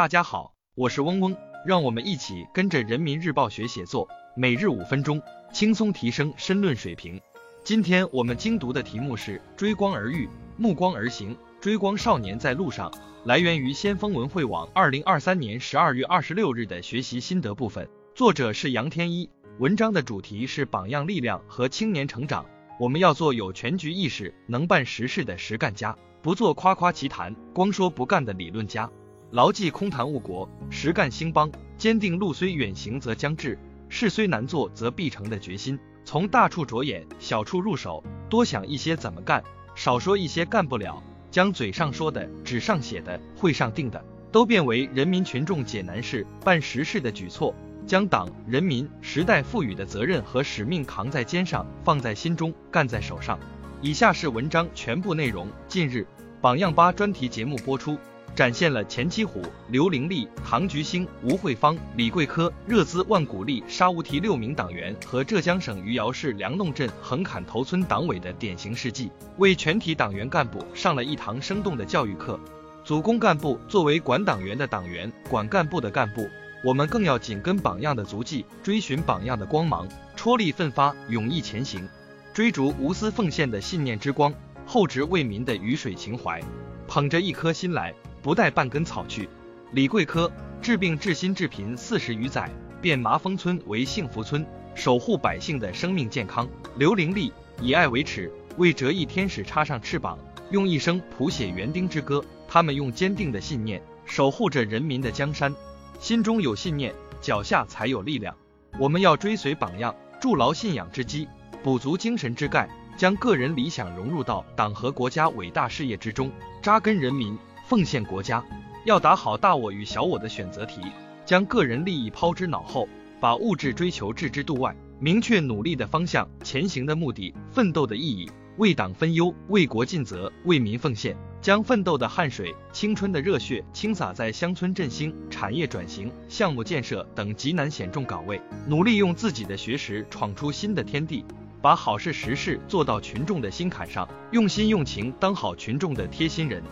大家好，我是嗡嗡，让我们一起跟着人民日报学写作，每日五分钟，轻松提升申论水平。今天我们精读的题目是追光而遇，目光而行，追光少年在路上。来源于先锋文汇网二零二三年十二月二十六日的学习心得部分，作者是杨天一。文章的主题是榜样力量和青年成长。我们要做有全局意识、能办实事的实干家，不做夸夸其谈、光说不干的理论家。牢记空谈误国，实干兴邦，坚定路虽远行则将至，事虽难做则必成的决心。从大处着眼，小处入手，多想一些怎么干，少说一些干不了，将嘴上说的、纸上写的、会上定的，都变为人民群众解难事、办实事的举措，将党、人民、时代赋予的责任和使命扛在肩上，放在心中，干在手上。以下是文章全部内容。近日，榜样吧专题节目播出。展现了钱七虎、刘伶利、唐菊兴、吴慧芳、李桂科、热孜万古丽、沙乌提六名党员和浙江省余姚市梁弄镇横坎头村党委的典型事迹，为全体党员干部上了一堂生动的教育课。组工干部作为管党员的党员、管干部的干部，我们更要紧跟榜样的足迹，追寻榜样的光芒，踔厉奋发，勇毅前行，追逐无私奉献的信念之光，厚植为民的雨水情怀，捧着一颗心来。不带半根草去。李桂科治病治心治贫四十余载，变麻风村为幸福村，守护百姓的生命健康。刘玲丽以爱为尺，为折翼天使插上翅膀，用一生谱写园丁之歌。他们用坚定的信念守护着人民的江山，心中有信念，脚下才有力量。我们要追随榜样，筑牢信仰之基，补足精神之钙，将个人理想融入到党和国家伟大事业之中，扎根人民。奉献国家，要打好大我与小我的选择题，将个人利益抛之脑后，把物质追求置之度外，明确努力的方向、前行的目的、奋斗的意义，为党分忧，为国尽责，为民奉献，将奋斗的汗水、青春的热血倾洒在乡村振兴、产业转型、项目建设等极难险重岗位，努力用自己的学识闯出新的天地，把好事实事做到群众的心坎上，用心用情当好群众的贴心人。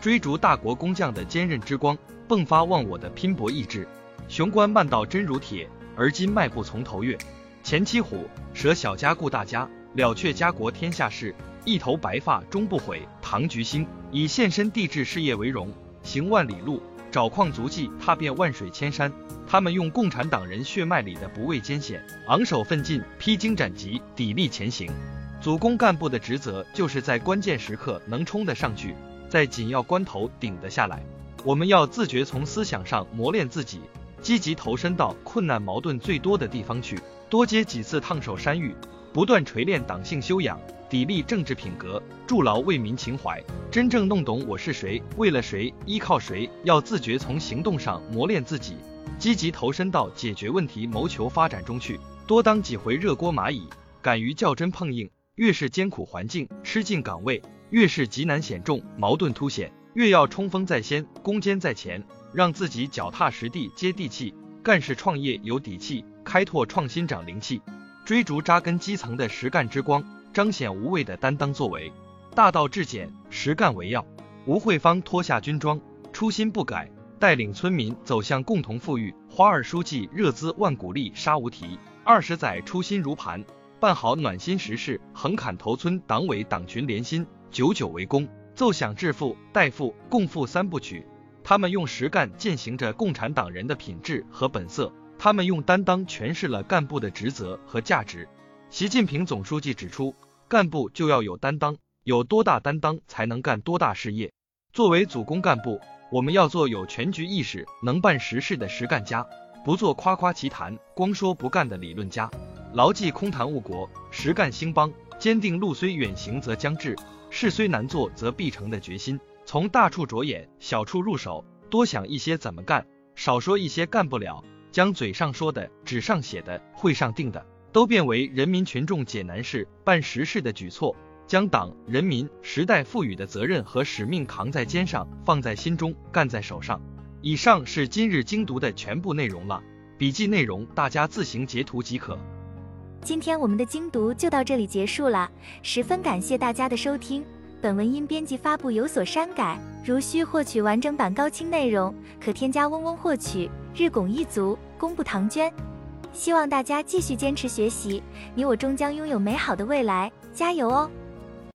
追逐大国工匠的坚韧之光，迸发忘我的拼搏意志。雄关漫道真如铁，而今迈步从头越。前期虎，舍小家顾大家，了却家国天下事，一头白发终不悔。唐菊兴以献身地质事业为荣，行万里路，找矿足迹，踏遍万水千山。他们用共产党人血脉里的不畏艰险，昂首奋进，披荆斩棘，砥砺前行。组工干部的职责就是在关键时刻能冲得上去。在紧要关头顶得下来，我们要自觉从思想上磨练自己，积极投身到困难矛盾最多的地方去，多接几次烫手山芋，不断锤炼党性修养，砥砺政治品格，筑牢为民情怀，真正弄懂我是谁，为了谁，依靠谁。要自觉从行动上磨练自己，积极投身到解决问题、谋求发展中去，多当几回热锅蚂蚁，敢于较真碰硬。越是艰苦环境，吃尽岗位。越是极难险重、矛盾凸显，越要冲锋在先、攻坚在前，让自己脚踏实地、接地气，干事创业有底气，开拓创新长灵气，追逐扎根基层的实干之光，彰显无畏的担当作为。大道至简，实干为要。吴慧芳脱下军装，初心不改，带领村民走向共同富裕。花二书记热孜万古丽沙无题，二十载初心如磐，办好暖心实事。横坎头村党委党群连心。久久为功，奏响致富、代富、共富三部曲。他们用实干践行着共产党人的品质和本色，他们用担当诠释了干部的职责和价值。习近平总书记指出，干部就要有担当，有多大担当才能干多大事业。作为组工干部，我们要做有全局意识、能办实事的实干家，不做夸夸其谈、光说不干的理论家。牢记空谈误国，实干兴邦，坚定路虽远行则将至。事虽难做则必成的决心，从大处着眼，小处入手，多想一些怎么干，少说一些干不了，将嘴上说的、纸上写的、会上定的，都变为人民群众解难事、办实事的举措，将党、人民、时代赋予的责任和使命扛在肩上，放在心中，干在手上。以上是今日精读的全部内容了，笔记内容大家自行截图即可。今天我们的精读就到这里结束了，十分感谢大家的收听。本文因编辑发布有所删改，如需获取完整版高清内容，可添加嗡嗡获取。日拱一卒，功不唐捐。希望大家继续坚持学习，你我终将拥有美好的未来，加油哦！